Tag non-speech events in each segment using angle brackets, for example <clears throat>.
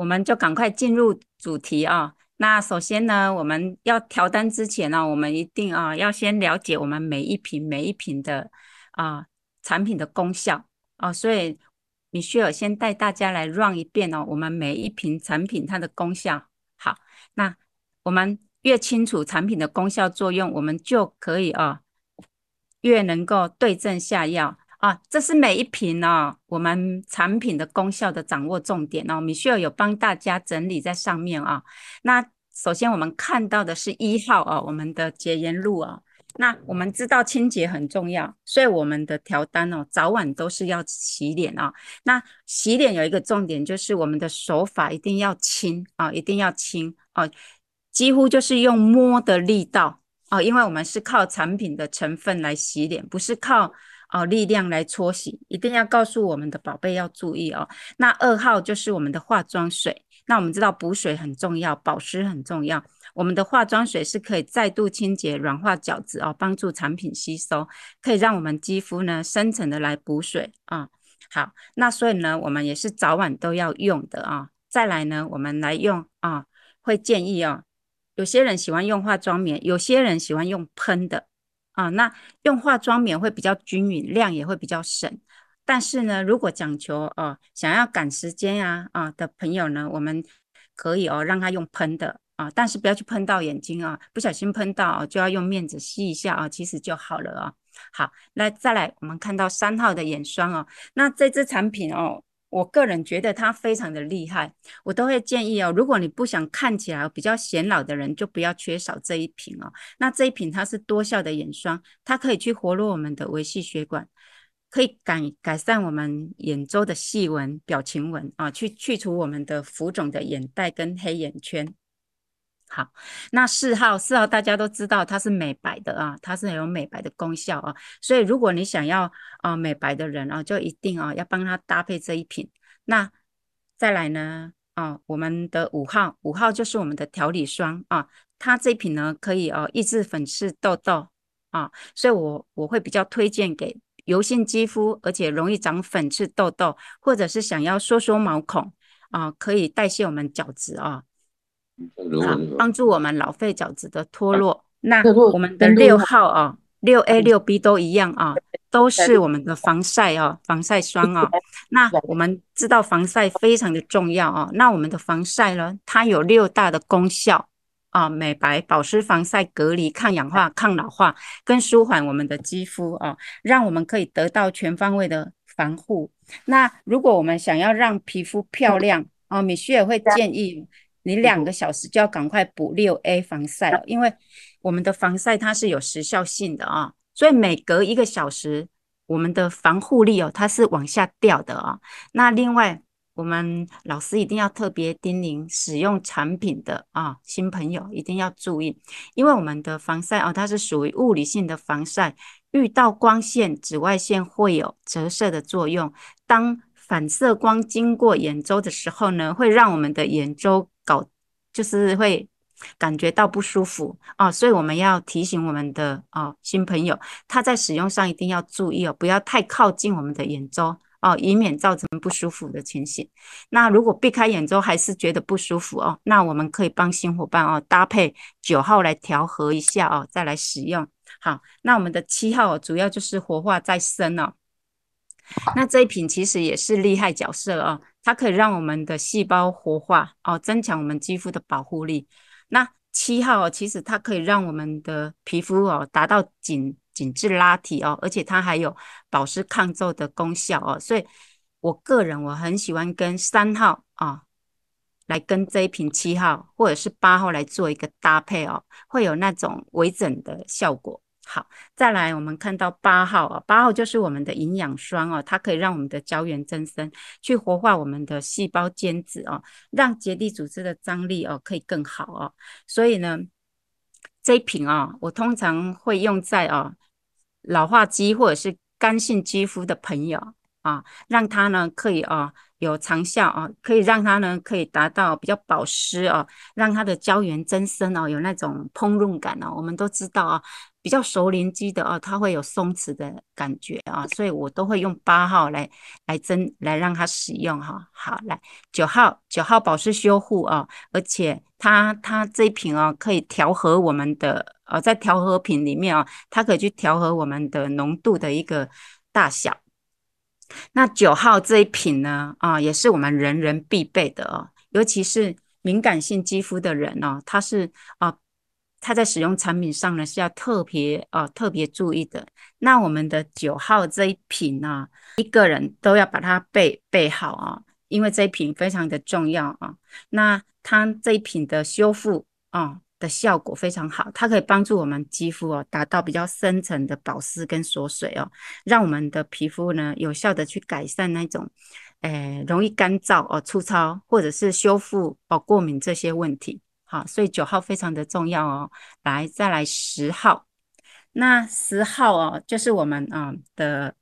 我们就赶快进入主题啊。那首先呢，我们要调单之前呢，我们一定啊要先了解我们每一瓶每一瓶的啊产品的功效啊。所以米歇尔先带大家来 run 一遍哦，我们每一瓶产品它的功效。好，那我们越清楚产品的功效作用，我们就可以啊越能够对症下药。啊，这是每一瓶哦，我们产品的功效的掌握重点哦。米歇尔有帮大家整理在上面啊。那首先我们看到的是一号哦，我们的洁颜露啊。那我们知道清洁很重要，所以我们的调单哦，早晚都是要洗脸啊。那洗脸有一个重点，就是我们的手法一定要轻啊，一定要轻啊，几乎就是用摸的力道啊，因为我们是靠产品的成分来洗脸，不是靠。哦，力量来搓洗，一定要告诉我们的宝贝要注意哦。那二号就是我们的化妆水，那我们知道补水很重要，保湿很重要。我们的化妆水是可以再度清洁、软化角质哦，帮助产品吸收，可以让我们肌肤呢深层的来补水啊、好，那所以呢，我们也是早晚都要用的啊、再来呢，我们来用啊、会建议哦，有些人喜欢用化妆棉，有些人喜欢用喷的。啊，那用化妆棉会比较均匀，量也会比较省。但是呢，如果讲求哦、想要赶时间呀啊，的朋友呢，我们可以哦让他用喷的啊，但是不要去喷到眼睛啊，不小心喷到就要用面纸吸一下啊，其实就好了啊。好，那再来，我们看到三号的眼霜哦，那这支产品哦。我个人觉得它非常的厉害，我都会建议哦，如果你不想看起来比较显老的人，就不要缺少这一瓶哦。那这一瓶它是多效的眼霜，它可以去活络我们的微细血管，可以改改善我们眼周的细纹、表情纹啊，去去除我们的浮肿的眼袋跟黑眼圈。好，那四号四号大家都知道它是美白的啊，它是有美白的功效啊，所以如果你想要啊美白的人啊，就一定啊要帮他搭配这一瓶。那再来呢啊，我们的五号五号就是我们的调理霜啊，它这一瓶呢可以哦抑制粉刺痘痘啊，所以我我会比较推荐给油性肌肤，而且容易长粉刺痘痘，或者是想要缩缩毛孔啊，可以代谢我们角质啊。好，帮助我们老废角质的脱落。那我们的六号啊，六 A 六 B 都一样啊，都是我们的防晒哦，防晒霜啊。那我们知道防晒非常的重要啊。那我们的防晒呢，它有六大的功效啊：美白、保湿、防晒、隔离、抗氧化、抗老化，跟舒缓我们的肌肤啊，让我们可以得到全方位的防护。那如果我们想要让皮肤漂亮啊，米歇尔会建议。你两个小时就要赶快补六 A 防晒了，因为我们的防晒它是有时效性的啊，所以每隔一个小时，我们的防护力哦，它是往下掉的啊。那另外，我们老师一定要特别叮咛使用产品的啊新朋友一定要注意，因为我们的防晒哦，它是属于物理性的防晒，遇到光线、紫外线会有折射的作用。当反射光经过眼周的时候呢，会让我们的眼周。搞就是会感觉到不舒服哦，所以我们要提醒我们的哦新朋友，他在使用上一定要注意哦，不要太靠近我们的眼周哦，以免造成不舒服的情形。那如果避开眼周还是觉得不舒服哦，那我们可以帮新伙伴哦搭配九号来调和一下哦，再来使用。好，那我们的七号主要就是活化再生哦，那这一瓶其实也是厉害角色哦。它可以让我们的细胞活化哦，增强我们肌肤的保护力。那七号哦，其实它可以让我们的皮肤哦达到紧紧致拉提哦，而且它还有保湿抗皱的功效哦。所以我个人我很喜欢跟三号啊来跟这一瓶七号或者是八号来做一个搭配哦，会有那种微整的效果。好，再来，我们看到八号啊，八号就是我们的营养霜哦，它可以让我们的胶原增生，去活化我们的细胞间质哦，让结缔组织的张力哦可以更好哦。所以呢，这一瓶啊，我通常会用在啊老化肌或者是干性肌肤的朋友啊，让它呢可以啊。有长效哦，可以让它呢可以达到比较保湿哦，让它的胶原增生哦，有那种膨润感哦。我们都知道啊，比较熟龄肌的哦，它会有松弛的感觉啊，所以我都会用八号来来增来让它使用哈。好，来九号九号保湿修护啊，而且它它这一瓶啊可以调和我们的呃，在调和品里面啊，它可以去调和我们的浓度的一个大小。那九号这一瓶呢啊，也是我们人人必备的哦，尤其是敏感性肌肤的人哦，它是啊。它在使用产品上呢是要特别啊特别注意的。那我们的九号这一瓶呢、一个人都要把它备备好啊，因为这一瓶非常的重要啊。那它这一瓶的修复啊的效果非常好，它可以帮助我们肌肤哦达到比较深层的保湿跟锁水哦，让我们的皮肤呢有效的去改善那种诶容易干燥哦粗糙或者是修复哦过敏这些问题。好，所以九号非常的重要哦。来，再来十号，那十号哦，就是我们啊、的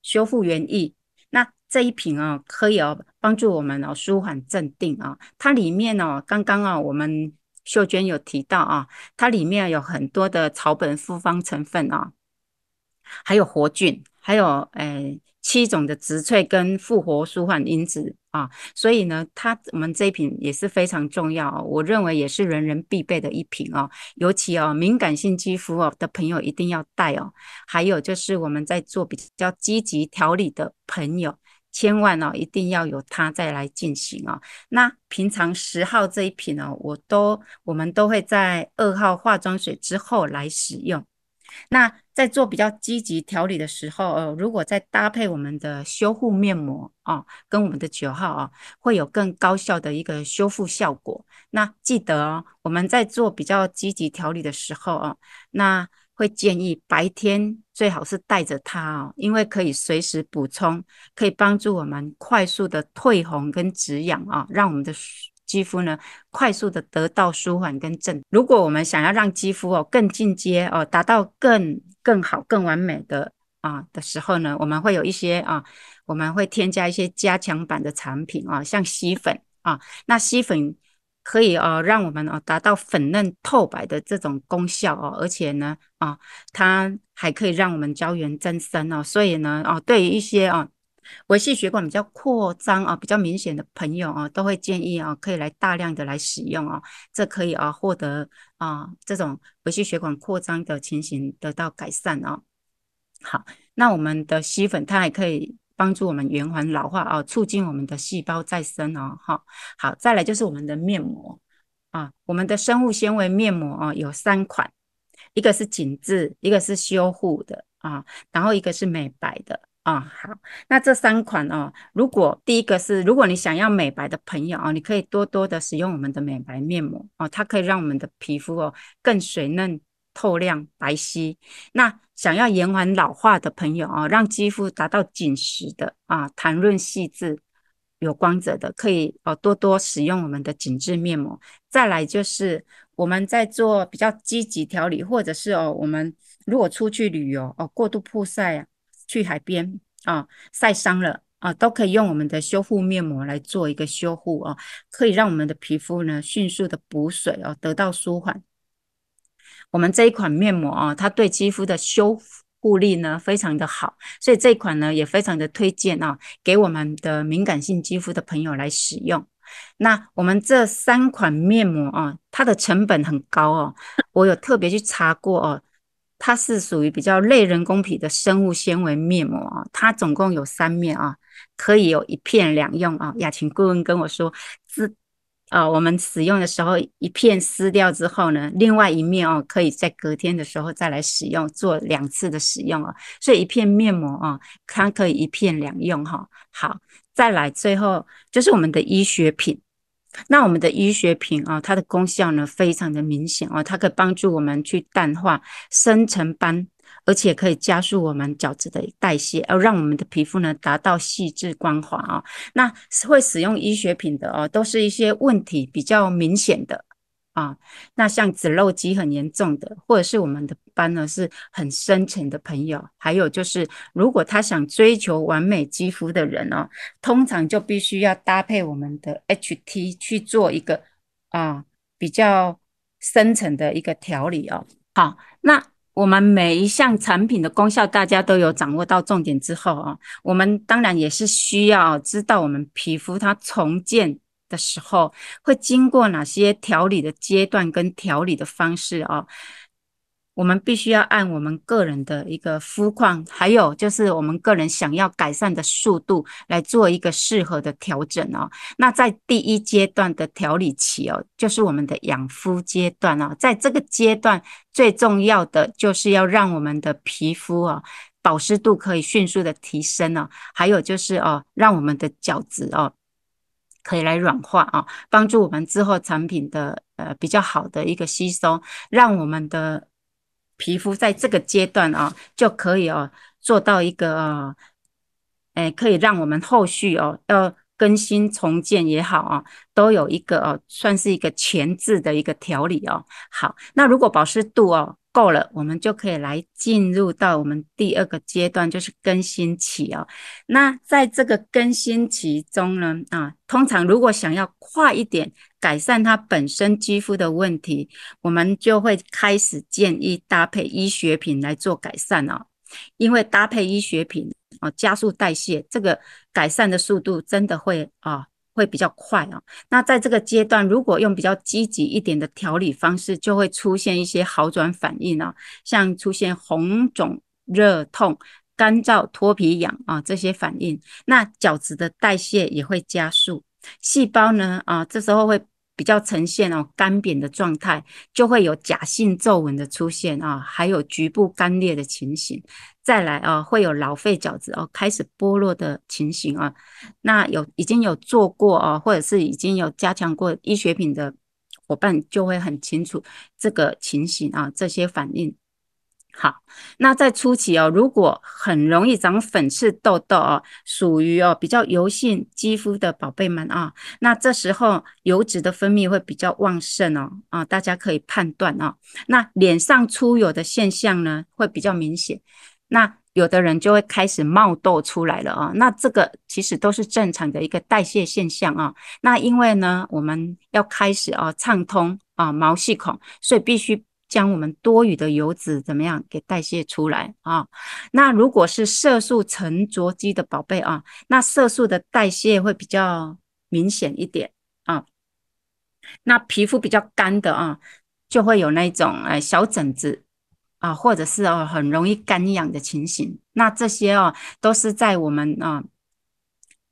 修复原液。那这一瓶哦，可以哦帮助我们哦舒缓镇定啊、它里面哦，刚刚啊我们秀娟有提到啊，它里面有很多的草本复方成分啊、哦，还有活菌，还有诶。七种的植萃跟复活舒缓因子啊，所以呢，它我们这一瓶也是非常重要，我认为也是人人必备的一瓶哦。尤其哦，敏感性肌肤哦的朋友一定要带哦。还有就是我们在做比较积极调理的朋友，千万哦一定要有它再来进行哦。那平常十号这一瓶哦，我都我们都会在二号化妆水之后来使用。那在做比较积极调理的时候，呃，如果再搭配我们的修护面膜啊，跟我们的九号啊，会有更高效的一个修复效果。那记得哦，我们在做比较积极调理的时候啊，那会建议白天最好是带着它哦，因为可以随时补充，可以帮助我们快速的退红跟止痒啊，让我们的。肌肤呢，快速的得到舒缓跟镇。如果我们想要让肌肤哦更进阶哦，达到更更好、更完美的啊的时候呢，我们会有一些啊，我们会添加一些加强版的产品啊，像吸粉啊。那吸粉可以哦，让我们哦达到粉嫩透白的这种功效哦，而且呢啊，它还可以让我们胶原增生哦。所以呢哦，对于一些啊。微细血管比较扩张啊，比较明显的朋友啊，都会建议啊，可以来大量的来使用啊，这可以啊获得啊这种微细血管扩张的情形得到改善啊。好，那我们的吸粉它还可以帮助我们延缓老化啊，促进我们的细胞再生哦。好，好，再来就是我们的面膜啊，我们的生物纤维面膜啊有三款，一个是紧致，一个是修护的啊，然后一个是美白的。啊、好，那这三款哦，如果第一个是，如果你想要美白的朋友哦，你可以多多的使用我们的美白面膜哦，它可以让我们的皮肤哦更水嫩、透亮、白皙。那想要延缓老化的朋友哦，让肌肤达到紧实的啊，弹润细致、有光泽的，可以哦多多使用我们的紧致面膜。再来就是我们在做比较积极调理，或者是哦，我们如果出去旅游哦，过度曝晒啊。去海边啊，晒伤了啊，都可以用我们的修复面膜来做一个修护啊，可以让我们的皮肤呢迅速的补水哦，得到舒缓。我们这一款面膜啊，它对肌肤的修护力呢非常的好，所以这一款呢也非常的推荐啊，给我们的敏感性肌肤的朋友来使用。那我们这三款面膜啊，它的成本很高哦，我有特别去查过哦。它是属于比较类人工皮的生物纤维面膜啊，它总共有三面啊，可以有一片两用啊。雅琴顾问跟我说，撕啊，我们使用的时候一片撕掉之后呢，另外一面哦，可以在隔天的时候再来使用，做两次的使用啊。所以一片面膜啊，它可以一片两用哈。好，再来最后就是我们的医学品。那我们的医学品啊，它的功效呢非常的明显哦，它可以帮助我们去淡化深层斑，而且可以加速我们角质的代谢，而让我们的皮肤呢达到细致光滑啊。那会使用医学品的哦，都是一些问题比较明显的。啊，那像脂漏肌很严重的，或者是我们的斑呢是很深层的朋友，还有就是如果他想追求完美肌肤的人哦，通常就必须要搭配我们的 HT 去做一个啊比较深层的一个调理哦。好，那我们每一项产品的功效，大家都有掌握到重点之后啊，我们当然也是需要知道我们皮肤它重建的时候会经过哪些调理的阶段跟调理的方式哦。我们必须要按我们个人的一个肤况，还有就是我们个人想要改善的速度来做一个适合的调整哦。那在第一阶段的调理期哦，就是我们的养肤阶段哦，在这个阶段最重要的就是要让我们的皮肤哦保湿度可以迅速的提升哦，还有就是哦，让我们的角质哦可以来软化啊，帮助我们之后产品的呃比较好的一个吸收，让我们的。皮肤在这个阶段啊，就可以哦做到一个啊，哎，可以让我们后续哦要更新重建也好啊，都有一个哦，算是一个前置的一个调理哦。好，那如果保湿度哦。够了，我们就可以来进入到我们第二个阶段，就是更新期哦。那在这个更新期中呢，啊，通常如果想要快一点改善它本身肌肤的问题，我们就会开始建议搭配医学品来做改善哦。因为搭配医学品哦，加速代谢，这个改善的速度真的会啊。会比较快啊，那在这个阶段，如果用比较积极一点的调理方式，就会出现一些好转反应啊，像出现红肿、热痛、干燥、脱皮痒啊这些反应，那角质的代谢也会加速，细胞呢啊这时候会比较呈现哦干瘪的状态，就会有假性皱纹的出现啊，还有局部干裂的情形。再来啊，会有老废角质哦，开始剥落的情形啊。那有已经有做过啊，或者是已经有加强过医学品的伙伴，就会很清楚这个情形啊，这些反应。好，那在初期哦，如果很容易长粉刺、痘痘哦，属于哦比较油性肌肤的宝贝们啊，那这时候油脂的分泌会比较旺盛哦啊，大家可以判断哦。那脸上出油的现象呢，会比较明显。那有的人就会开始冒痘出来了啊，那这个其实都是正常的一个代谢现象啊。那因为呢，我们要开始啊畅通啊毛细孔，所以必须。将我们多余的油脂怎么样给代谢出来啊？那如果是色素沉着肌的宝贝啊，那色素的代谢会比较明显一点啊。那皮肤比较干的啊，就会有那种哎小疹子啊，或者是哦很容易干痒的情形。那这些哦都是在我们啊。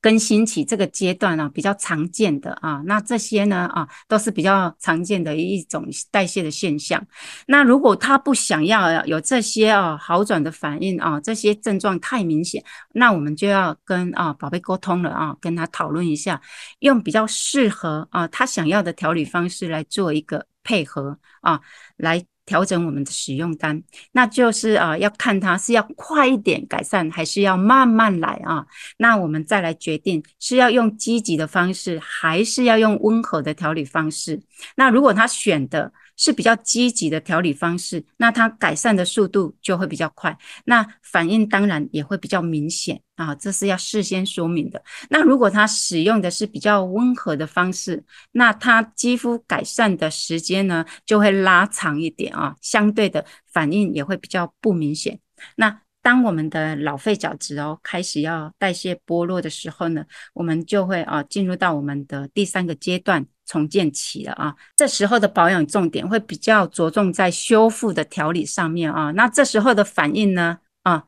更新期这个阶段啊，比较常见的啊，那这些呢啊，都是比较常见的一种代谢的现象。那如果他不想要有这些啊好转的反应啊，这些症状太明显，那我们就要跟啊宝贝沟通了啊，跟他讨论一下，用比较适合啊他想要的调理方式来做一个配合啊，来。调整我们的使用单，那就是啊，要看它是要快一点改善，还是要慢慢来啊？那我们再来决定是要用积极的方式，还是要用温和的调理方式。那如果他选的是比较积极的调理方式，那它改善的速度就会比较快，那反应当然也会比较明显啊，这是要事先说明的。那如果他使用的是比较温和的方式，那他肌肤改善的时间呢就会拉长一点啊，相对的反应也会比较不明显。那当我们的老废角质哦开始要代谢剥落的时候呢，我们就会啊进入到我们的第三个阶段。重建期了啊，这时候的保养重点会比较着重在修复的调理上面啊。那这时候的反应呢，啊，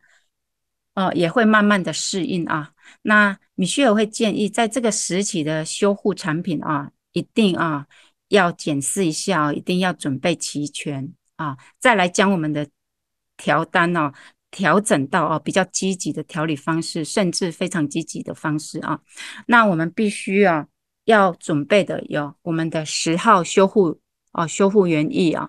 哦，也会慢慢的适应啊。那米歇尔会建议，在这个时期的修护产品啊，一定啊要检视一下，一定要准备齐全啊，再来将我们的调单哦调整到哦比较积极的调理方式，甚至非常积极的方式啊。那我们必须啊。要准备的有我们的十号修护哦，修护原液啊，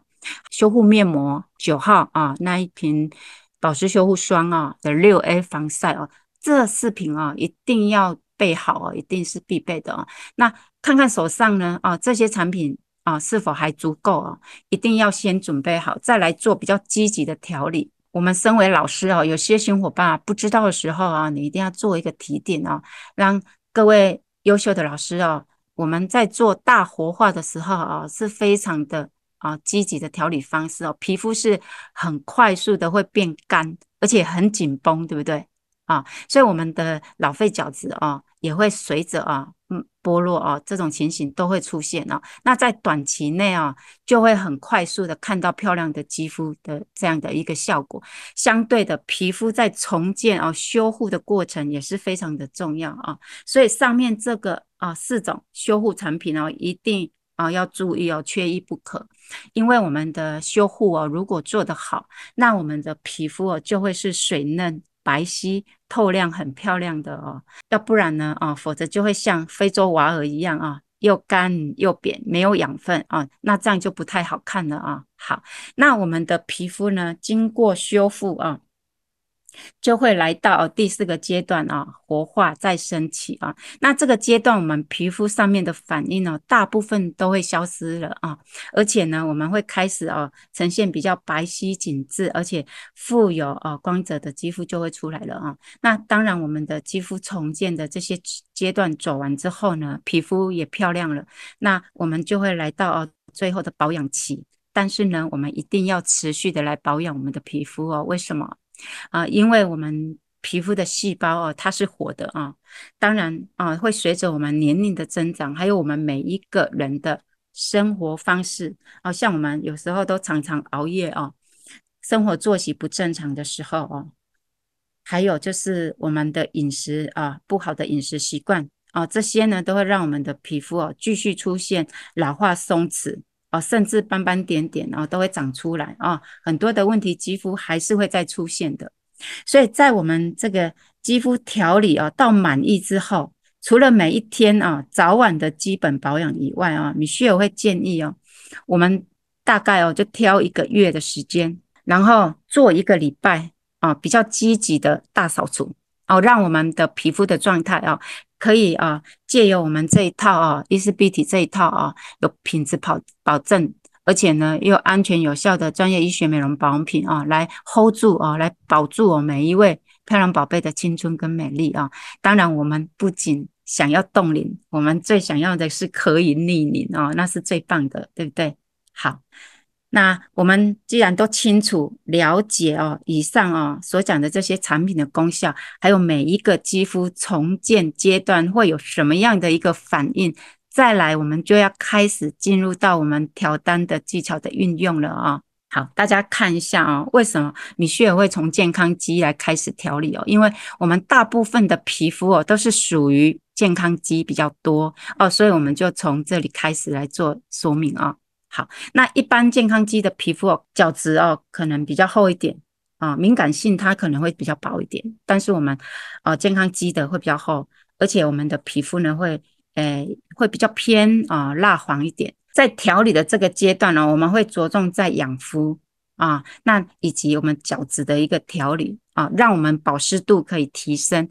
修护面膜九号啊，那一瓶保湿修护霜啊的六 A 防晒啊，这四瓶啊一定要备好啊，一定是必备的啊。那看看手上呢啊，这些产品啊是否还足够啊？一定要先准备好，再来做比较积极的调理。我们身为老师啊，有些新伙伴不知道的时候啊，你一定要做一个提点啊，让各位优秀的老师哦。我们在做大活化的时候啊，是非常的啊积极的调理方式哦，皮肤是很快速的会变干，而且很紧绷，对不对啊？所以我们的老废角质啊也会随着啊。嗯，剥落哦，这种情形都会出现哦。那在短期内啊，就会很快速的看到漂亮的肌肤的这样的一个效果。相对的，皮肤在重建哦、修护的过程也是非常的重要啊。所以上面这个啊四种修护产品哦，一定啊要注意哦，缺一不可。因为我们的修护哦，如果做得好，那我们的皮肤哦就会是水嫩。白皙透亮，很漂亮的哦，要不然呢啊，否则就会像非洲娃儿一样啊，又干又扁，没有养分啊，那这样就不太好看了啊。好，那我们的皮肤呢，经过修复啊。就会来到第四个阶段啊，活化再生期啊。那这个阶段，我们皮肤上面的反应呢，大部分都会消失了啊。而且呢，我们会开始啊，呈现比较白皙紧致，而且富有啊光泽的肌肤就会出来了啊。那当然，我们的肌肤重建的这些阶段走完之后呢，皮肤也漂亮了。那我们就会来到哦最后的保养期。但是呢，我们一定要持续的来保养我们的皮肤哦。为什么？啊，因为我们皮肤的细胞哦，它是活的啊，当然啊，会随着我们年龄的增长，还有我们每一个人的生活方式啊，像我们有时候都常常熬夜哦，生活作息不正常的时候哦，还有就是我们的饮食啊，不好的饮食习惯啊，这些呢都会让我们的皮肤哦继续出现老化松弛。哦，甚至斑斑点点哦，都会长出来啊，很多的问题，肌肤还是会再出现的。所以在我们这个肌肤调理啊到满意之后，除了每一天啊早晚的基本保养以外啊，米歇尔会建议哦，我们大概哦就挑一个月的时间，然后做一个礼拜啊比较积极的大扫除哦，让我们的皮肤的状态啊。可以啊，借由我们这一套啊，伊丝碧媞这一套啊，有品质保保证，而且呢又安全有效的专业医学美容保养品啊，来 hold 住啊，来保住我每一位漂亮宝贝的青春跟美丽啊。当然，我们不仅想要冻龄，我们最想要的是可以逆龄啊，那是最棒的，对不对？好。那我们既然都清楚了解哦，以上哦所讲的这些产品的功效，还有每一个肌肤重建阶段会有什么样的一个反应，再来我们就要开始进入到我们调单的技巧的运用了啊。好，大家看一下啊，为什么米歇尔会从健康肌来开始调理哦？因为我们大部分的皮肤哦都是属于健康肌比较多哦，所以我们就从这里开始来做说明啊。好，那一般健康肌的皮肤哦，角质哦，可能比较厚一点啊，敏感性它可能会比较薄一点。但是我们呃健康肌的会比较厚，而且我们的皮肤呢会诶会比较偏啊蜡黄一点。在调理的这个阶段呢，我们会着重在养肤啊，那以及我们角质的一个调理啊，让我们保湿度可以提升。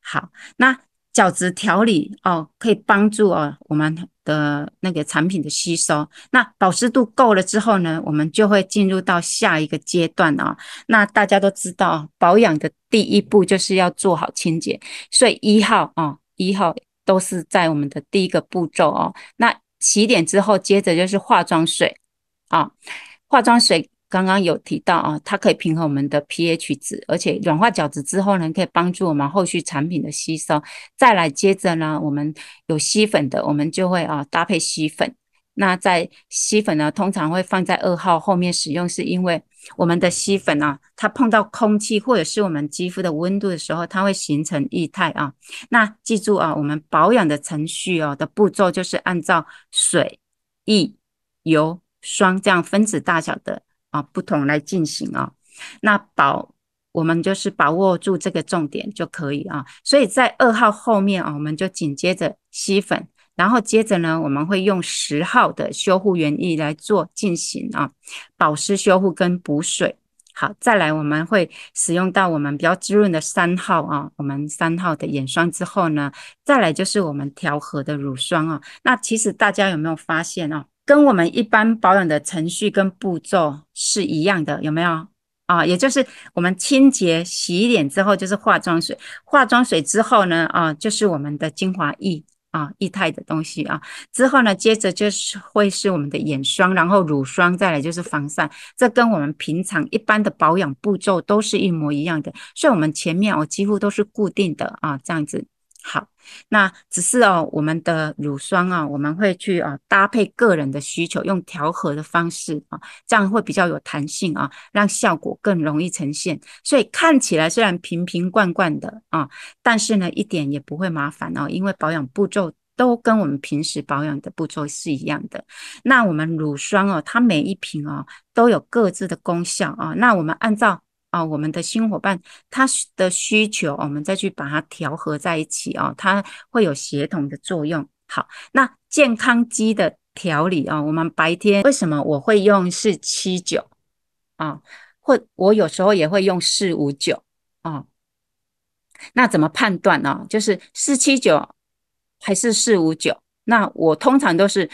好，那角质调理哦，可以帮助哦我们。呃那个产品的吸收，那保湿度够了之后呢，我们就会进入到下一个阶段啊。那大家都知道，保养的第一步就是要做好清洁，所以一号啊，一号都是在我们的第一个步骤哦。那洗脸之后，接着就是化妆水啊，化妆水。刚刚有提到啊，它可以平衡我们的 pH 值，而且软化角质之后呢，可以帮助我们后续产品的吸收。再来接着呢，我们有吸粉的，我们就会啊搭配吸粉。那在吸粉呢，通常会放在二号后面使用，是因为我们的吸粉啊，它碰到空气或者是我们肌肤的温度的时候，它会形成液态啊。那记住啊，我们保养的程序哦的步骤就是按照水、液、油、霜这样分子大小的。啊，不同来进行啊，那保我们就是把握住这个重点就可以啊。所以在二号后面啊，我们就紧接着吸粉，然后接着呢，我们会用十号的修护原液来做进行啊，保湿修护跟补水。好，再来我们会使用到我们比较滋润的三号啊，我们三号的眼霜之后呢，再来就是我们调和的乳霜啊。那其实大家有没有发现啊？跟我们一般保养的程序跟步骤是一样的，有没有啊？也就是我们清洁洗脸之后就是化妆水，化妆水之后呢啊，就是我们的精华液啊，液态的东西啊。之后呢，接着就是会是我们的眼霜，然后乳霜，再来就是防晒。这跟我们平常一般的保养步骤都是一模一样的，所以我们前面哦几乎都是固定的啊，这样子。好，那只是哦，我们的乳霜啊，我们会去啊搭配个人的需求，用调和的方式啊，这样会比较有弹性啊，让效果更容易呈现。所以看起来虽然瓶瓶罐罐的啊，但是呢一点也不会麻烦哦，因为保养步骤都跟我们平时保养的步骤是一样的。那我们乳霜哦，它每一瓶哦都有各自的功效啊，那我们按照。啊、我们的新伙伴他的需求，我们再去把它调和在一起啊、哦，它会有协同的作用。好，那健康肌的调理啊、我们白天为什么我会用四七九啊？或我有时候也会用四五九啊？那怎么判断呢？就是四七九还是四五九？那我通常都是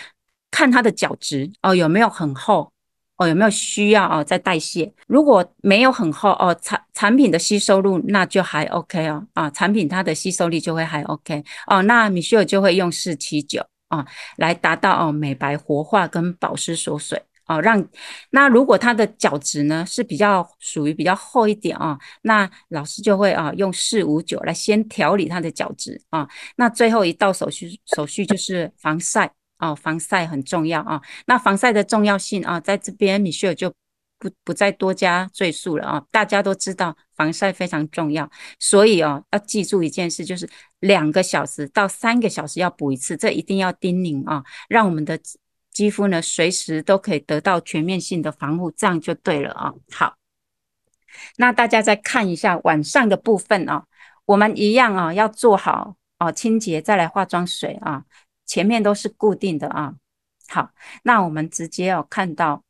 看它的角质哦，有没有很厚。哦，有没有需要哦？在代谢，如果没有很厚哦，产产品的吸收率那就还 OK 哦啊，产品它的吸收力就会还 OK 哦，那米歇尔就会用四七九啊来达到哦美白活化跟保湿锁水哦，让那如果它的角质呢是比较属于比较厚一点啊，那老师就会啊用四五九来先调理它的角质啊，那最后一道手续手续就是防晒。哦，防晒很重要啊。那防晒的重要性啊，在这边米歇尔就不不再多加赘述了啊。大家都知道防晒非常重要，所以哦，要记住一件事，就是两个小时到三个小时要补一次，这一定要叮咛啊，让我们的肌肤呢随时都可以得到全面性的防护，这样就对了啊。好，那大家再看一下晚上的部分啊，我们一样啊，要做好哦清洁，再来化妆水啊。前面都是固定的啊，好，那我们直接哦看到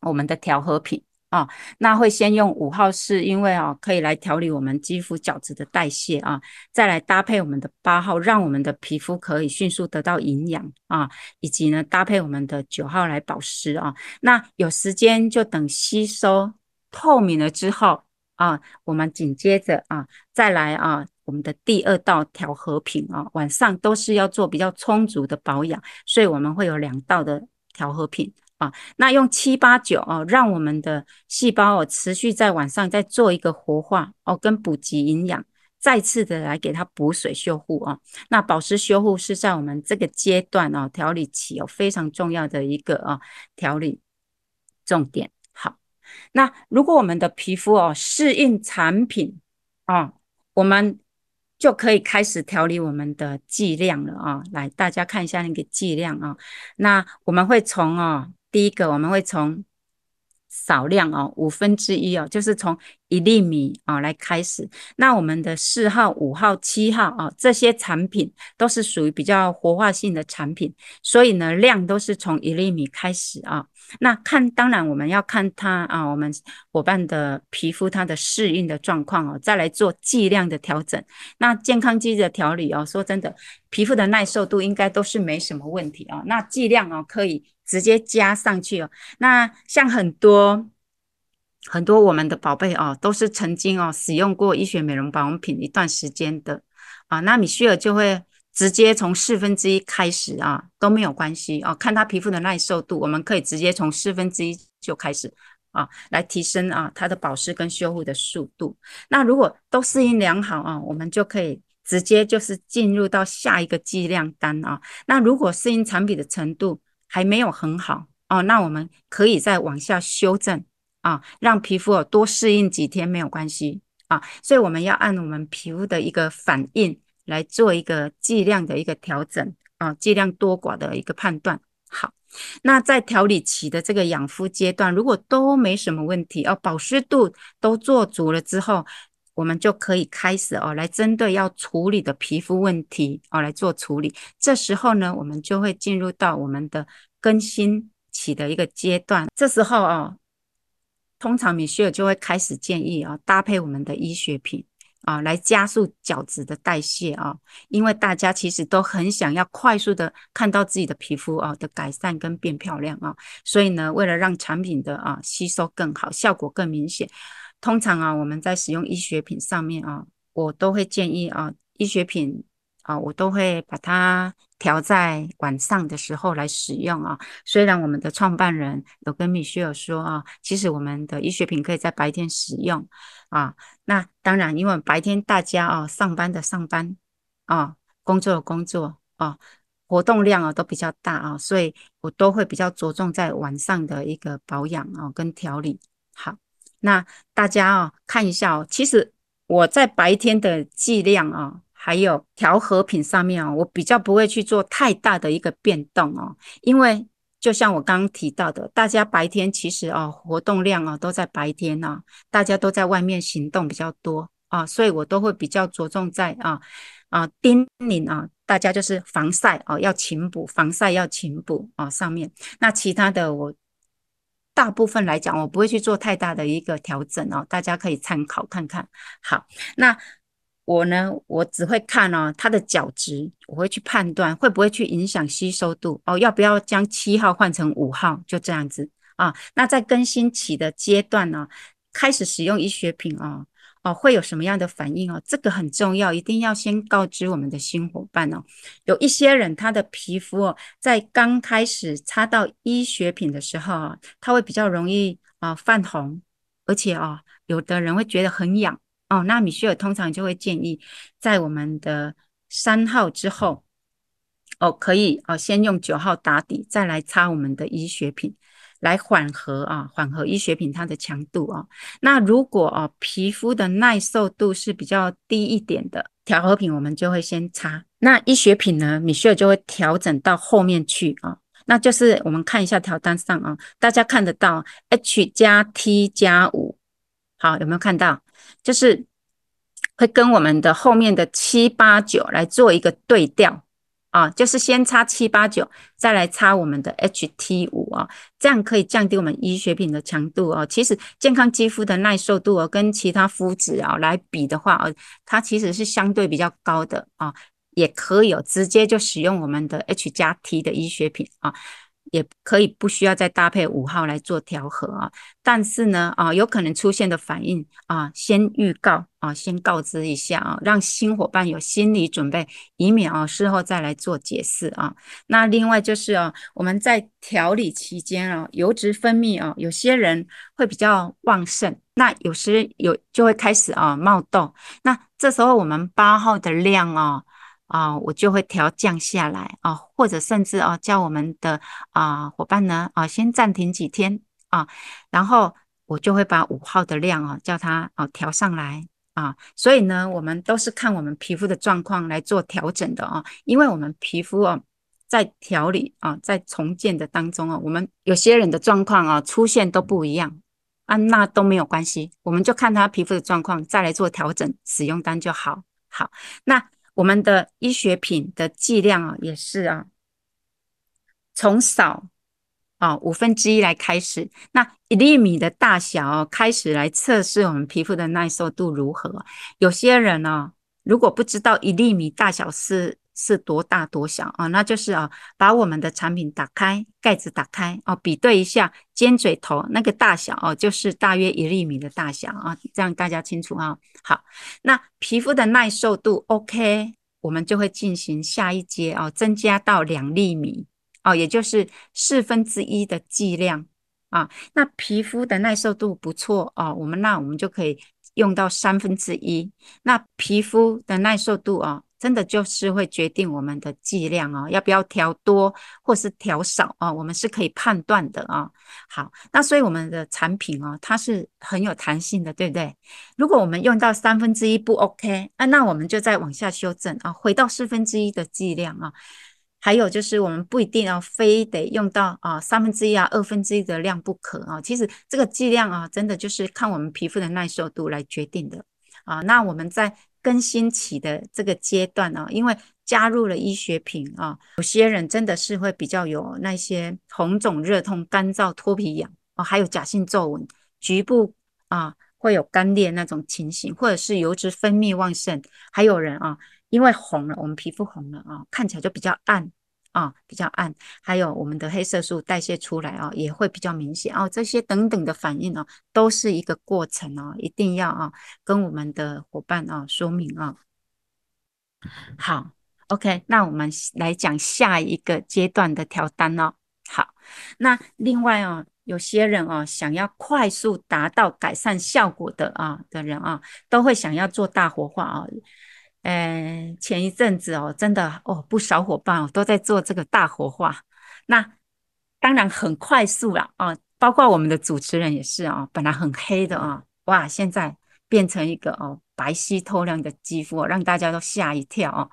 我们的调和品啊，那会先用五号是因为啊可以来调理我们肌肤角质的代谢啊，再来搭配我们的八号，让我们的皮肤可以迅速得到营养啊，以及呢搭配我们的九号来保湿啊，那有时间就等吸收透明了之后啊，我们紧接着啊再来啊。我们的第二道调和品啊，晚上都是要做比较充足的保养，所以我们会有两道的调和品啊。那用七八九哦，让我们的细胞哦持续在晚上再做一个活化哦，跟补给营养，再次的来给它补水修护啊。那保湿修护是在我们这个阶段哦，调理期有非常重要的一个啊调理重点。好，那如果我们的皮肤哦适应产品啊，我们就可以开始调理我们的剂量了啊！来，大家看一下那个剂量啊。那我们会从啊，第一个我们会从少量哦，五分之一哦，就是从一粒米啊来开始。那我们的四号、五号、七号啊，这些产品都是属于比较活化性的产品，所以呢，量都是从一粒米开始啊。那看，当然我们要看它啊，我们伙伴的皮肤它的适应的状况哦，再来做剂量的调整。那健康肌的调理哦，说真的，皮肤的耐受度应该都是没什么问题啊。那剂量哦，可以直接加上去哦。那像很多很多我们的宝贝哦，都是曾经哦使用过医学美容保养品一段时间的啊，那米歇尔就会。直接从四分之一开始啊，都没有关系啊。看他皮肤的耐受度，我们可以直接从四分之一就开始啊，来提升啊它的保湿跟修护的速度。那如果都适应良好啊，我们就可以直接就是进入到下一个剂量单啊。那如果适应产品的程度还没有很好哦，那我们可以再往下修正啊，让皮肤多适应几天没有关系啊。所以我们要按我们皮肤的一个反应。来做一个剂量的一个调整啊，剂量多寡的一个判断。好，那在调理期的这个养肤阶段，如果都没什么问题哦，保湿度都做足了之后，我们就可以开始哦，来针对要处理的皮肤问题哦来做处理。这时候呢，我们就会进入到我们的更新期的一个阶段。这时候哦，通常米歇尔就会开始建议啊，搭配我们的医学品。啊，来加速角质的代谢啊，因为大家其实都很想要快速的看到自己的皮肤啊的改善跟变漂亮啊，所以呢，为了让产品的啊吸收更好，效果更明显，通常啊我们在使用医学品上面啊，我都会建议啊医学品啊，我都会把它调在晚上的时候来使用啊。虽然我们的创办人有跟米歇尔说啊，其实我们的医学品可以在白天使用啊。那当然，因为白天大家啊上班的上班啊，工作的工作啊，活动量啊都比较大啊，所以我都会比较着重在晚上的一个保养啊跟调理。好，那大家啊看一下哦，其实我在白天的剂量啊。还有调和品上面啊，我比较不会去做太大的一个变动哦，因为就像我刚刚提到的，大家白天其实啊活动量啊都在白天呐，大家都在外面行动比较多啊，所以我都会比较着重在啊啊叮咛啊大家就是防晒啊要勤补，防晒要勤补啊上面，那其他的我大部分来讲我不会去做太大的一个调整哦，大家可以参考看看。好，那。我呢，我只会看哦，它的角质，我会去判断会不会去影响吸收度哦，要不要将七号换成五号，就这样子啊。那在更新期的阶段呢，开始使用医学品哦，哦，会有什么样的反应哦？这个很重要，一定要先告知我们的新伙伴哦。有一些人他的皮肤哦，在刚开始擦到医学品的时候啊，他会比较容易啊泛红，而且啊，有的人会觉得很痒。哦，那米歇尔通常就会建议，在我们的三号之后，哦，可以哦，先用九号打底，再来擦我们的医学品，来缓和啊，缓和医学品它的强度啊。那如果哦，皮肤的耐受度是比较低一点的，调和品我们就会先擦。那医学品呢，米歇尔就会调整到后面去啊。那就是我们看一下调单上啊，大家看得到 H 加 T 加五，好，有没有看到？就是会跟我们的后面的七八九来做一个对调啊，就是先擦七八九，再来擦我们的 HT 五啊，这样可以降低我们医学品的强度啊。其实健康肌肤的耐受度啊，跟其他肤质啊来比的话啊，它其实是相对比较高的啊，也可以哦直接就使用我们的 H 加 T 的医学品啊。也可以不需要再搭配五号来做调和啊，但是呢啊，有可能出现的反应啊，先预告啊，先告知一下啊，让新伙伴有心理准备，以免啊事后再来做解释啊。那另外就是啊，我们在调理期间啊，油脂分泌啊，有些人会比较旺盛，那有时有就会开始啊冒痘，那这时候我们八号的量啊。啊，我就会调降下来啊，或者甚至啊，叫我们的啊伙伴呢啊，先暂停几天啊，然后我就会把五号的量啊，叫他啊调上来啊。所以呢，我们都是看我们皮肤的状况来做调整的啊，因为我们皮肤啊，在调理啊，在重建的当中啊，我们有些人的状况啊出现都不一样啊，那都没有关系，我们就看他皮肤的状况再来做调整，使用单就好。好，那。我们的医学品的剂量啊，也是啊，从少啊五分之一来开始，那一粒米的大小，开始来测试我们皮肤的耐受度如何。有些人呢、如果不知道一粒米大小是。是多大多小啊？那就是啊，把我们的产品打开，盖子打开哦，比对一下尖嘴头那个大小哦，就是大约一粒米的大小啊，这样大家清楚啊。好，那皮肤的耐受度 OK，我们就会进行下一阶哦，增加到两粒米哦，也就是四分之一的剂量啊。那皮肤的耐受度不错哦，我们那我们就可以用到三分之一。那皮肤的耐受度啊。真的就是会决定我们的剂量哦，要不要调多或是调少啊？我们是可以判断的啊。好，那所以我们的产品哦，它是很有弹性的，对不对？如果我们用到三分之一不 OK 啊，那我们就再往下修正啊，回到四分之一的剂量啊。还有就是我们不一定要非得用到啊三分之一啊二分之一的量不可啊。其实这个剂量啊，真的就是看我们皮肤的耐受度来决定的啊。那我们在更新期的这个阶段啊，因为加入了医学品啊，有些人真的是会比较有那些红肿、热痛、干燥、脱皮痒哦，还有假性皱纹，局部啊会有干裂那种情形，或者是油脂分泌旺盛，还有人啊因为红了，我们皮肤红了啊，看起来就比较暗。啊，比较暗，还有我们的黑色素代谢出来啊，也会比较明显哦。这些等等的反应呢，都是一个过程哦，一定要啊跟我们的伙伴啊说明啊。好 OK，那我们来讲下一个阶段的调单哦。好，那另外哦，有些人哦，想要快速达到改善效果的啊的人啊，都会想要做大活化哦。呃，前一阵子哦，真的哦，不少伙伴哦都在做这个大活化。那当然很快速了啊，包括我们的主持人也是啊，本来很黑的啊，哇，现在变成一个哦白皙透亮的肌肤，让大家都吓一跳哦，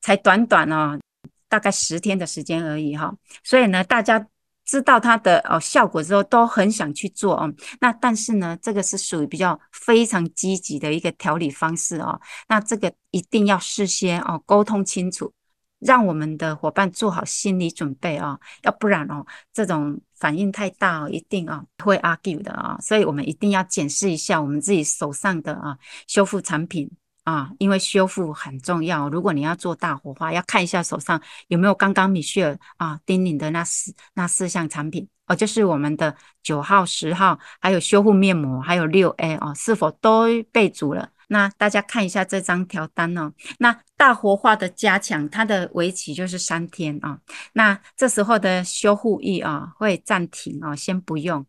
才短短哦。大概十天的时间而已哈，所以呢，大家知道它的哦效果之后，都很想去做哦。那但是呢，这个是属于比较非常积极的一个调理方式哦。那这个一定要事先哦沟通清楚，让我们的伙伴做好心理准备啊，要不然哦这种反应太大哦，一定啊会 argue 的啊。所以我们一定要检视一下我们自己手上的啊修复产品。啊，因为修复很重要。如果你要做大活化，要看一下手上有没有刚刚米歇尔啊叮咛的那四那四项产品哦，就是我们的九号、十号，还有修复面膜，还有六 A 哦，是否都备足了？那大家看一下这张调单哦。那大活化的加强，它的为期就是三天啊。那这时候的修护液啊会暂停啊，先不用。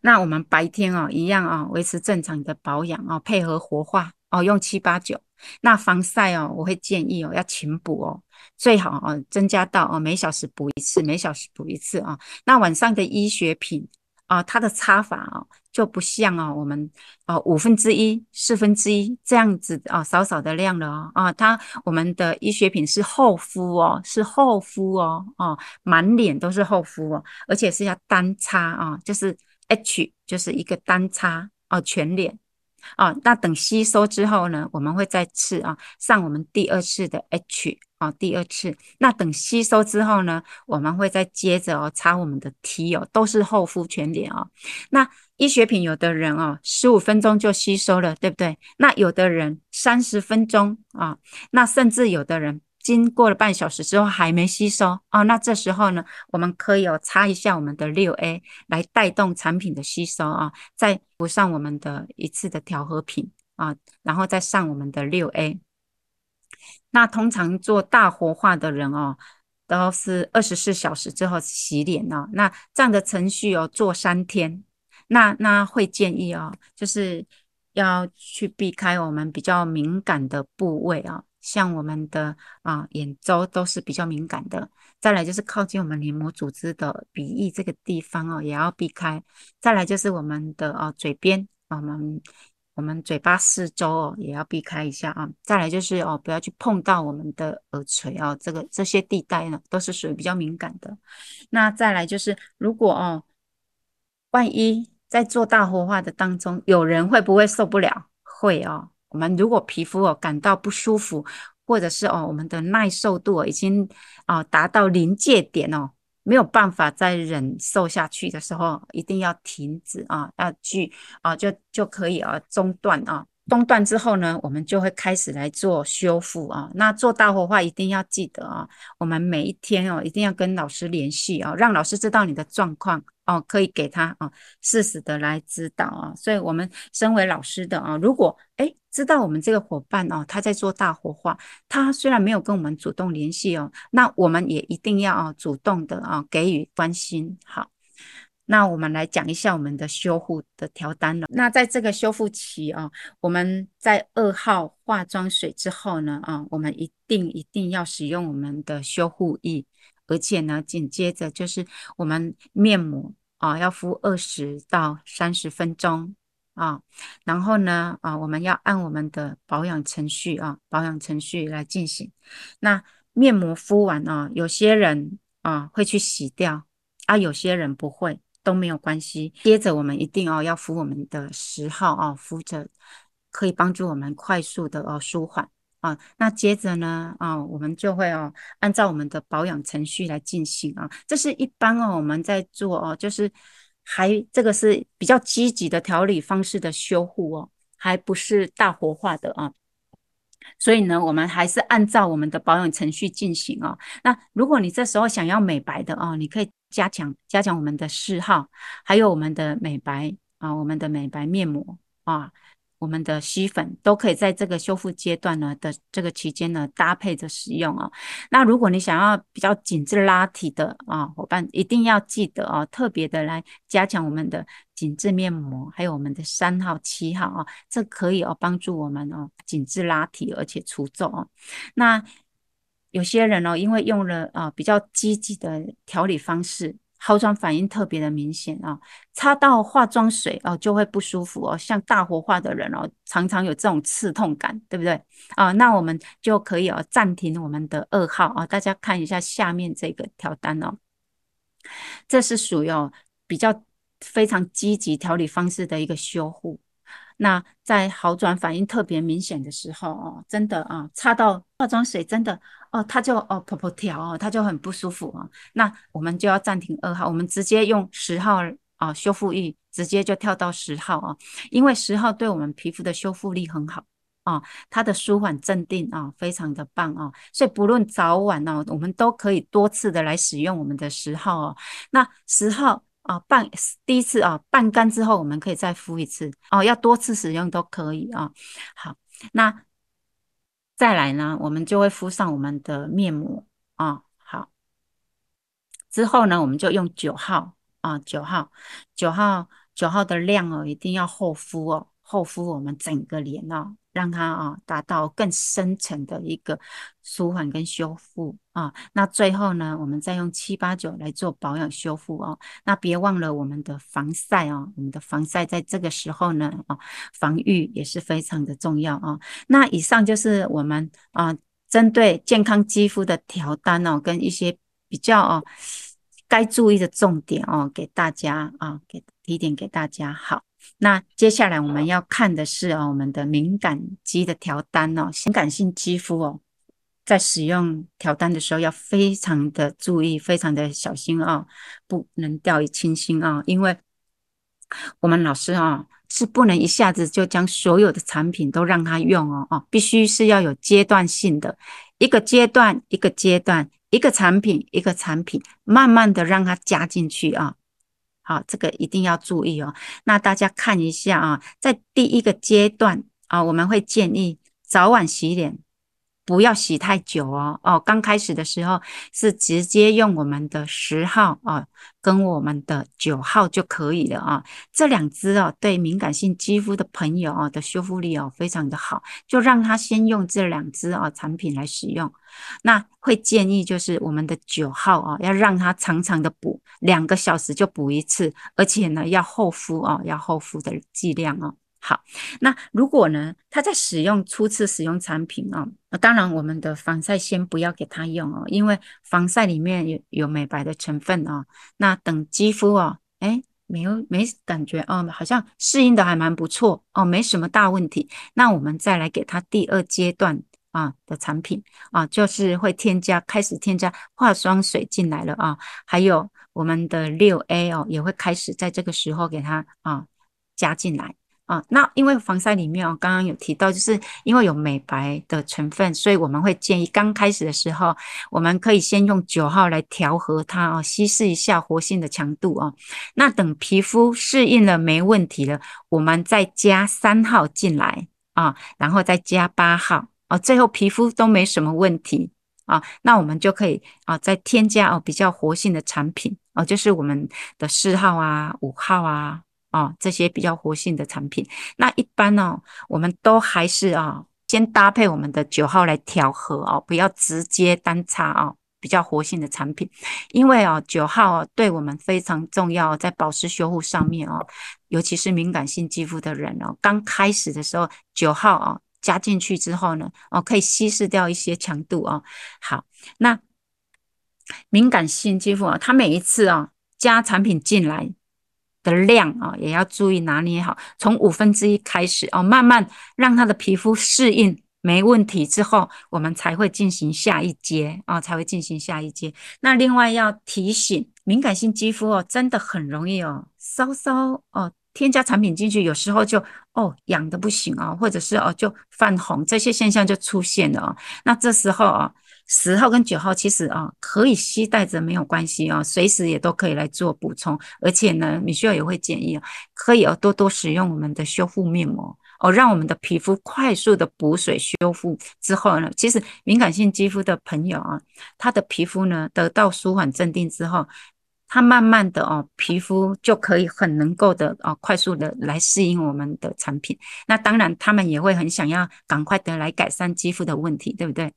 那我们白天啊一样啊维持正常的保养啊，配合活化。哦，用七八九，那防晒哦，我会建议哦，要勤补哦，最好哦，增加到哦，每小时补一次，每小时补一次啊。那晚上的医学品啊，它的擦法哦，就不像哦，我们哦五分之一、四分之一这样子啊，少少的量了哦啊，它我们的医学品是厚敷哦，是厚敷哦，哦，满脸都是厚敷哦，而且是要单擦啊，就是 H，就是一个单擦哦，全脸。啊，那等吸收之后呢，我们会再次啊上我们第二次的 H 啊，第二次。那等吸收之后呢，我们会再接着哦擦我们的 T 哦，都是厚敷全脸哦。那医学品有的人哦，十五分钟就吸收了，对不对？那有的人三十分钟啊，那甚至有的人。经过了半小时之后还没吸收哦，那这时候呢，我们可以哦擦一下我们的六 A 来带动产品的吸收啊，再补上我们的一次的调和品啊，然后再上我们的六 A。那通常做大活化的人哦，都是二十四小时之后洗脸哦。那这样的程序哦，做三天。那那会建议哦，就是要去避开我们比较敏感的部位啊。像我们的啊眼周都是比较敏感的，再来就是靠近我们黏膜组织的鼻翼这个地方哦，也要避开。再来就是我们的啊嘴边，我们我们嘴巴四周哦也要避开一下啊。再来就是哦不要去碰到我们的耳垂哦，这个这些地带呢都是属于比较敏感的。那再来就是如果哦万一在做大活化的当中，有人会不会受不了？会哦。我们如果皮肤哦感到不舒服，或者是哦我们的耐受度已经啊达到临界点哦，没有办法再忍受下去的时候，一定要停止啊，要去啊就就可以啊中断啊。中断之后呢，我们就会开始来做修复啊。那做大活化一定要记得啊，我们每一天哦一定要跟老师联系啊，让老师知道你的状况哦，可以给他啊适时的来指导啊。所以我们身为老师的啊，如果诶知道我们这个伙伴哦他在做大活化，他虽然没有跟我们主动联系哦，那我们也一定要啊主动的啊给予关心好。那我们来讲一下我们的修护的调单了。那在这个修复期啊，我们在二号化妆水之后呢，啊，我们一定一定要使用我们的修护液，而且呢，紧接着就是我们面膜啊，要敷二十到三十分钟啊，然后呢，啊，我们要按我们的保养程序啊，保养程序来进行。那面膜敷完啊，有些人啊会去洗掉，啊，有些人不会。都没有关系。接着我们一定哦要敷我们的十号哦，敷着可以帮助我们快速的哦舒缓啊。那接着呢啊，我们就会哦按照我们的保养程序来进行啊。这是一般哦我们在做哦，就是还这个是比较积极的调理方式的修护哦，还不是大活化的啊。所以呢，我们还是按照我们的保养程序进行哦。那如果你这时候想要美白的哦，你可以。加强加强我们的四号，还有我们的美白啊，我们的美白面膜啊，我们的吸粉都可以在这个修复阶段呢的这个期间呢搭配着使用哦。那如果你想要比较紧致拉提的啊伙伴，一定要记得哦，特别的来加强我们的紧致面膜，还有我们的三号、七号啊，这可以哦帮助我们哦紧致拉提，而且除皱哦。那有些人哦，因为用了啊比较积极的调理方式。好转反应特别的明显啊，擦到化妆水哦就会不舒服哦，像大活化的人哦，常常有这种刺痛感，对不对啊？那我们就可以哦暂停我们的二号啊，大家看一下下面这个调单哦，这是属于哦比较非常积极调理方式的一个修护。那在好转反应特别明显的时候哦，真的啊，擦到化妆水真的。哦，它就哦婆婆跳哦，它就很不舒服啊。那我们就要暂停二号，我们直接用十号啊修复液，直接就跳到十号啊，因为十号对我们皮肤的修复力很好啊，它的舒缓镇定啊，非常的棒啊。所以不论早晚哦，我们都可以多次的来使用我们的十号哦。那十号啊，半第一次啊半干之后，我们可以再敷一次哦，要多次使用都可以啊。好，那。再来呢，我们就会敷上我们的面膜啊。好，之后呢，我们就用九号啊，九号，九号，九号的量哦，一定要厚敷哦，厚敷我们整个脸哦。让它啊达到更深层的一个舒缓跟修复啊，那最后呢，我们再用七八九来做保养修复哦。那别忘了我们的防晒哦，我们的防晒在这个时候呢啊，防御也是非常的重要啊。那以上就是我们啊针对健康肌肤的调单哦，跟一些比较哦该注意的重点哦，给大家啊，给提点给大家好。那接下来我们要看的是哦，我们的敏感肌的调单哦，敏感性肌肤哦，在使用调单的时候要非常的注意，非常的小心哦，不能掉以轻心哦，因为我们老师啊是不能一下子就将所有的产品都让他用哦哦，必须是要有阶段性的，一个阶段一个阶段，一个产品一个产品，慢慢的让它加进去啊。好，这个一定要注意哦。那大家看一下啊，在第一个阶段啊，我们会建议早晚洗脸。不要洗太久哦哦，刚开始的时候是直接用我们的十号啊，跟我们的九号就可以了啊。这两支哦，对敏感性肌肤的朋友哦的修复力哦非常的好，就让他先用这两支啊产品来使用。那会建议就是我们的九号啊，要让他长长的补，两个小时就补一次，而且呢要厚敷啊，要厚敷的剂量哦。好，那如果呢，他在使用初次使用产品哦，那当然我们的防晒先不要给他用哦，因为防晒里面有有美白的成分哦。那等肌肤哦，诶，没有没感觉哦，好像适应的还蛮不错哦，没什么大问题。那我们再来给他第二阶段啊的产品啊，就是会添加开始添加化妆水进来了啊，还有我们的六 A 哦，也会开始在这个时候给他啊加进来。啊，那因为防晒里面哦，刚刚有提到，就是因为有美白的成分，所以我们会建议刚开始的时候，我们可以先用九号来调和它啊，稀释一下活性的强度啊。那等皮肤适应了没问题了，我们再加三号进来啊，然后再加八号啊，最后皮肤都没什么问题啊，那我们就可以啊再添加哦比较活性的产品啊，就是我们的四号啊、五号啊。哦，这些比较活性的产品，那一般呢、哦，我们都还是啊、哦，先搭配我们的九号来调和哦，不要直接单擦哦，比较活性的产品，因为哦，九号哦，对我们非常重要，在保湿修护上面哦，尤其是敏感性肌肤的人哦，刚开始的时候，九号哦加进去之后呢，哦可以稀释掉一些强度哦。好，那敏感性肌肤啊，它每一次啊、加产品进来。的量啊，也要注意拿捏好，从五分之一开始哦，慢慢让他的皮肤适应没问题之后，我们才会进行下一阶啊，才会进行下一阶。那另外要提醒，敏感性肌肤哦，真的很容易哦，稍稍哦添加产品进去，有时候就哦痒的不行啊，或者是哦就泛红，这些现象就出现了哦。那这时候啊。十号跟九号其实啊可以携带着没有关系啊，随时也都可以来做补充，而且呢，米歇尔也会建议啊，可以多多使用我们的修复面膜哦，让我们的皮肤快速的补水修复之后呢，其实敏感性肌肤的朋友啊，他的皮肤呢得到舒缓镇定之后，他慢慢的哦，皮肤就可以很能够的哦，快速的来适应我们的产品。那当然，他们也会很想要赶快的来改善肌肤的问题，对不对？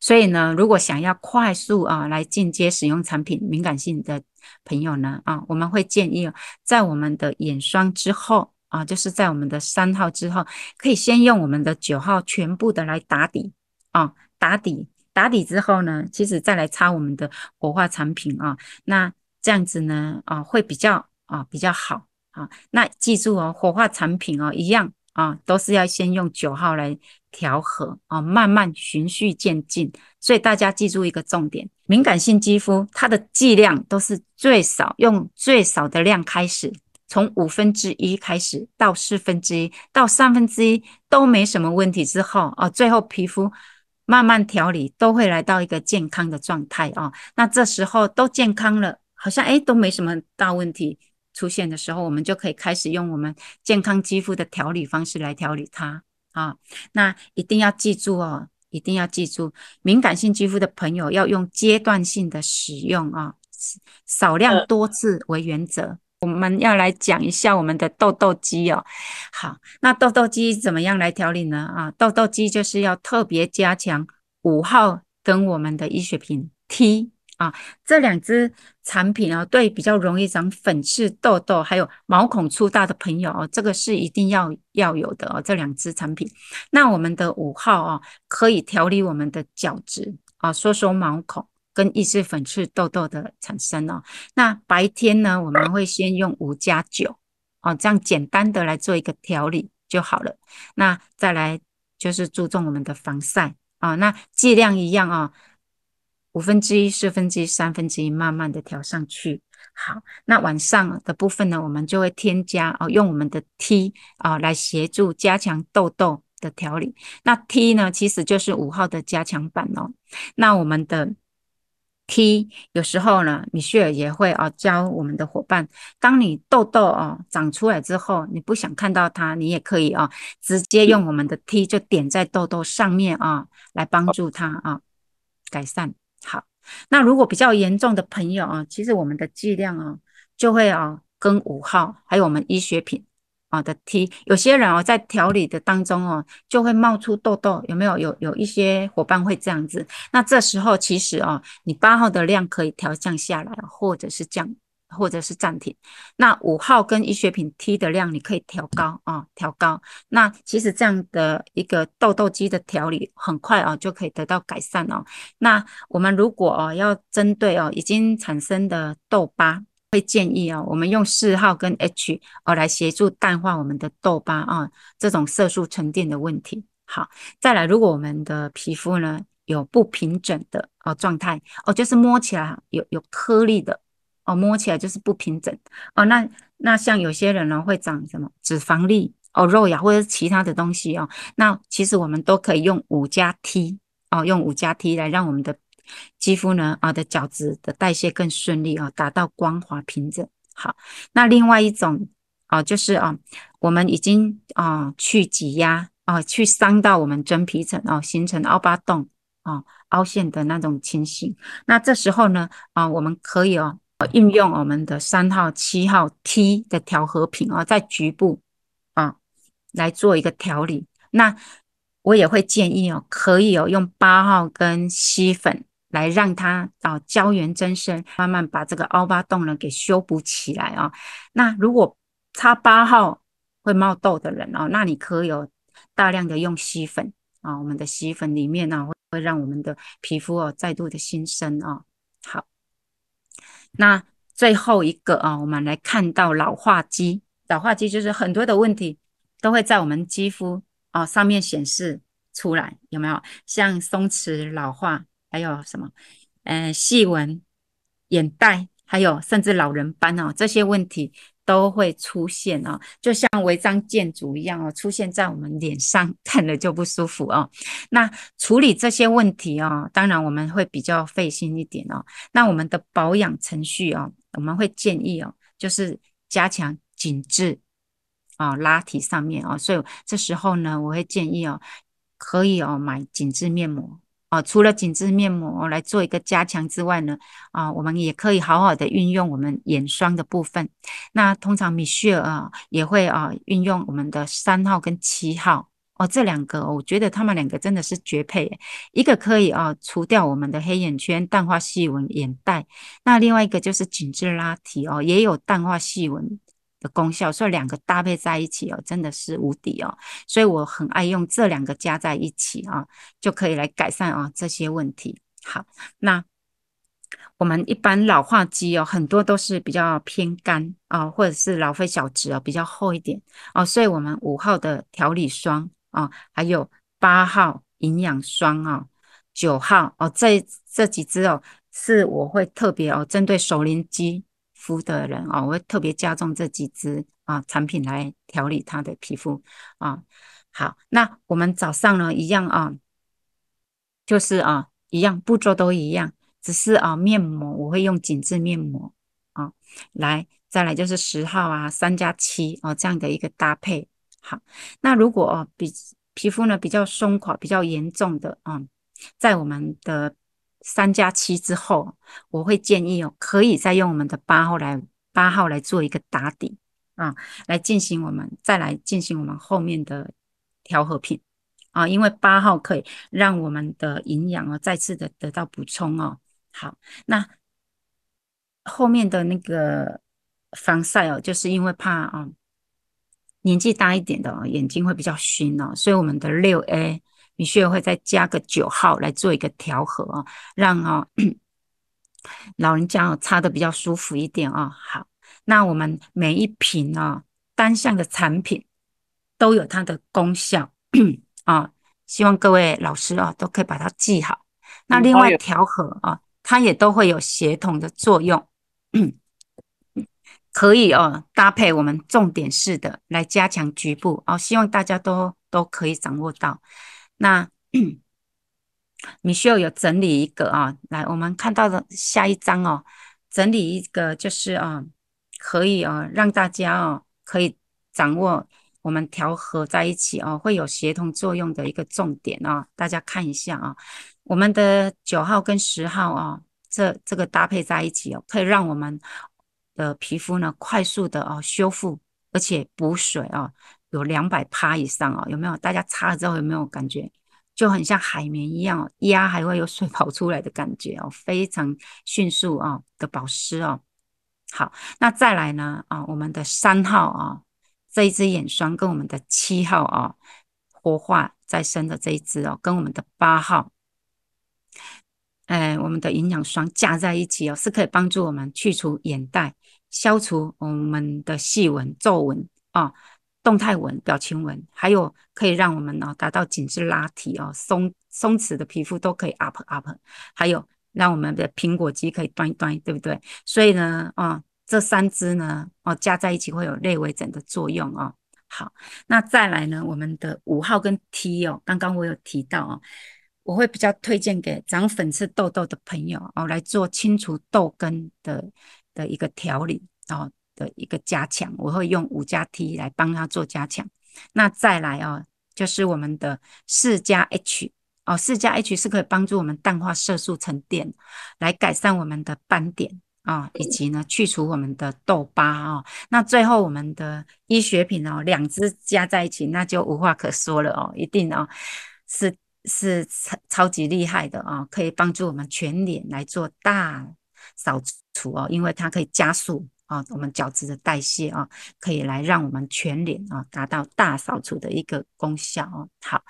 所以呢，如果想要快速啊来进阶使用产品，敏感性的朋友呢啊，我们会建议在我们的眼霜之后啊，就是在我们的三号之后，可以先用我们的九号全部的来打底啊，打底打底之后呢，其实再来擦我们的活化产品啊，那这样子呢啊会比较啊比较好啊。那记住哦，活化产品哦一样啊，都是要先用九号来。调和啊，慢慢循序渐进，所以大家记住一个重点：敏感性肌肤它的剂量都是最少，用最少的量开始，从五分之一开始到四分之一到三分之一都没什么问题之后啊，最后皮肤慢慢调理都会来到一个健康的状态啊。那这时候都健康了，好像诶都没什么大问题出现的时候，我们就可以开始用我们健康肌肤的调理方式来调理它。啊，那一定要记住哦，一定要记住，敏感性肌肤的朋友要用阶段性的使用啊，少量多次为原则。嗯、我们要来讲一下我们的痘痘肌哦。好，那痘痘肌怎么样来调理呢？啊，痘痘肌就是要特别加强五号跟我们的医学品 T。啊，这两支产品哦，对比较容易长粉刺、痘痘，还有毛孔粗大的朋友哦，这个是一定要要有的哦。这两支产品，那我们的五号哦，可以调理我们的角质啊，收缩毛孔跟抑制粉刺、痘痘的产生哦。那白天呢，我们会先用五加九哦，这样简单的来做一个调理就好了。那再来就是注重我们的防晒啊，那剂量一样啊。五分之一、四分之一、三分之一，慢慢的调上去。好，那晚上的部分呢，我们就会添加哦，用我们的 T 啊来协助加强痘痘的调理。那 T 呢，其实就是五号的加强版哦。那我们的 T 有时候呢，米雪儿也会啊教我们的伙伴，当你痘痘啊长出来之后，你不想看到它，你也可以啊直接用我们的 T 就点在痘痘上面啊，来帮助它啊改善。那如果比较严重的朋友啊，其实我们的剂量啊，就会啊跟五号还有我们医学品啊的 T，有些人哦在调理的当中哦，就会冒出痘痘，有没有？有有一些伙伴会这样子，那这时候其实啊，你八号的量可以调降下来，或者是降。或者是暂停，那五号跟医学品 T 的量你可以调高啊，调高。那其实这样的一个痘痘肌的调理很快啊就可以得到改善哦。那我们如果哦要针对哦已经产生的痘疤，会建议哦我们用四号跟 H 哦来协助淡化我们的痘疤啊这种色素沉淀的问题。好，再来，如果我们的皮肤呢有不平整的哦状态哦，就是摸起来有有颗粒的。哦，摸起来就是不平整哦。那那像有些人呢，会长什么脂肪粒哦、肉芽或者是其他的东西哦。那其实我们都可以用五加 T 哦，用五加 T 来让我们的肌肤呢啊的角质的代谢更顺利哦，达到光滑平整。好，那另外一种哦，就是啊，我们已经啊去挤压啊，去伤到我们真皮层哦，形成凹疤洞啊、凹陷的那种情形。那这时候呢啊，我们可以哦。运用我们的三号、七号 T 的调和品啊，在局部啊来做一个调理。那我也会建议哦，可以哦用八号跟吸粉来让它啊胶原增生，慢慢把这个凹疤洞呢给修补起来啊。那如果擦八号会冒痘的人哦，那你可以有大量的用吸粉啊，我们的吸粉里面呢会会让我们的皮肤哦再度的新生啊。好。那最后一个啊，我们来看到老化肌。老化肌就是很多的问题都会在我们肌肤啊上面显示出来，有没有？像松弛、老化，还有什么？嗯、细纹、眼袋，还有甚至老人斑哦，这些问题。都会出现哦，就像违章建筑一样哦，出现在我们脸上，看了就不舒服哦。那处理这些问题哦，当然我们会比较费心一点哦。那我们的保养程序哦，我们会建议哦，就是加强紧致啊拉提上面哦，所以这时候呢，我会建议哦，可以哦买紧致面膜。啊，除了紧致面膜来做一个加强之外呢，啊，我们也可以好好的运用我们眼霜的部分。那通常 Michelle 啊也会啊运用我们的三号跟七号哦，这两个我觉得他们两个真的是绝配。一个可以啊除掉我们的黑眼圈、淡化细纹、眼袋，那另外一个就是紧致拉提哦，也有淡化细纹。的功效，所以两个搭配在一起哦，真的是无敌哦，所以我很爱用这两个加在一起啊，就可以来改善啊这些问题。好，那我们一般老化肌哦，很多都是比较偏干啊，或者是老废角质哦，比较厚一点哦，所以我们五号的调理霜啊，还有八号营养霜啊，九号哦，这这几支哦，是我会特别哦，针对熟龄肌。肤的人啊，我会特别加重这几支啊产品来调理他的皮肤啊。好，那我们早上呢一样啊，就是啊一样步骤都一样，只是啊面膜我会用紧致面膜啊来，再来就是十号啊三加七啊这样的一个搭配。好，那如果啊比皮肤呢比较松垮、比较严重的啊，在我们的。三加七之后，我会建议哦，可以再用我们的八号来八号来做一个打底啊，来进行我们再来进行我们后面的调和品啊，因为八号可以让我们的营养哦再次的得到补充哦。好，那后面的那个防晒哦，就是因为怕啊年纪大一点的哦，眼睛会比较熏哦，所以我们的六 A。你需要会再加个九号来做一个调和啊，让啊 <clears throat> 老人家啊擦的比较舒服一点啊。好，那我们每一瓶啊单项的产品都有它的功效啊，<clears throat> 希望各位老师啊都可以把它记好。那另外调和啊，它也都会有协同的作用，<clears throat> 可以哦搭配我们重点式的来加强局部哦，希望大家都都可以掌握到。那 Michelle 有整理一个啊，来，我们看到的下一张哦，整理一个就是啊，可以啊让大家哦可以掌握我们调和在一起哦，会有协同作用的一个重点啊，大家看一下啊，我们的九号跟十号啊，这这个搭配在一起哦，可以让我们的皮肤呢快速的哦修复，而且补水啊。有两百趴以上哦，有没有？大家擦了之后有没有感觉就很像海绵一样，压还会有水跑出来的感觉哦，非常迅速哦的保湿哦。好，那再来呢啊，我们的三号啊这一支眼霜跟我们的七号啊活化再生的这一支哦，跟我们的八号，哎，我们的营养霜加在一起哦，是可以帮助我们去除眼袋，消除我们的细纹皱纹啊。动态纹、表情纹，还有可以让我们呢达到紧致拉提哦，松松弛的皮肤都可以 up up，还有让我们的苹果肌可以端一端，对不对？所以呢，哦，这三支呢，哦加在一起会有类微整的作用哦。好，那再来呢，我们的五号跟 T 哦，刚刚我有提到哦，我会比较推荐给长粉刺痘痘的朋友哦，来做清除痘根的的一个调理哦。的一个加强，我会用五加 T 来帮他做加强。那再来哦，就是我们的四加 H 哦，四加 H 是可以帮助我们淡化色素沉淀，来改善我们的斑点啊、哦，以及呢去除我们的痘疤啊、哦。那最后我们的医学品哦，两支加在一起，那就无话可说了哦，一定哦是是超超级厉害的啊、哦，可以帮助我们全脸来做大扫除哦，因为它可以加速。啊、我们角质的代谢啊、可以来让我们全脸啊、达到大扫除的一个功效哦。好，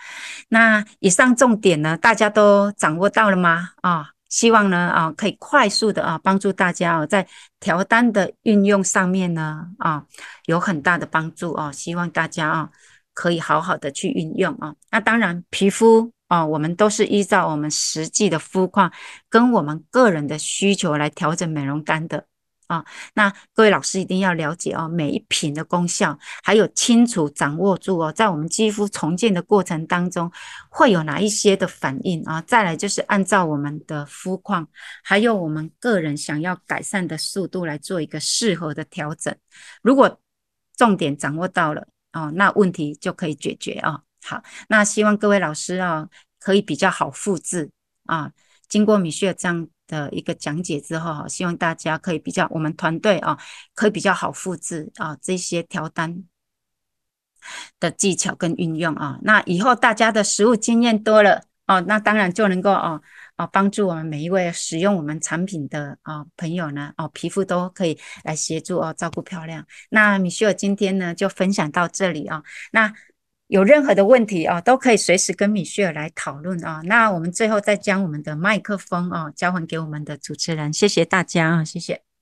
那以上重点呢，大家都掌握到了吗？啊、希望呢啊、可以快速的啊帮助大家哦，在调单的运用上面呢啊、有很大的帮助哦。希望大家啊、可以好好的去运用啊、那当然，皮肤啊、我们都是依照我们实际的肤况跟我们个人的需求来调整美容单的。啊、那各位老师一定要了解哦，每一瓶的功效，还有清楚掌握住哦，在我们肌肤重建的过程当中，会有哪一些的反应啊、再来就是按照我们的肤况，还有我们个人想要改善的速度来做一个适合的调整。如果重点掌握到了，哦，那问题就可以解决啊、好，那希望各位老师啊，可以比较好复制啊。经过米雪这样的一个讲解之后哈，希望大家可以比较我们团队啊，可以比较好复制啊这些调单的技巧跟运用啊。那以后大家的实务经验多了哦，那当然就能够哦。啊，帮助我们每一位使用我们产品的啊朋友呢，哦，皮肤都可以来协助哦，照顾漂亮。那米歇尔今天呢就分享到这里啊，那有任何的问题啊，都可以随时跟米歇尔来讨论啊。那我们最后再将我们的麦克风啊交还给我们的主持人，谢谢大家啊，谢谢。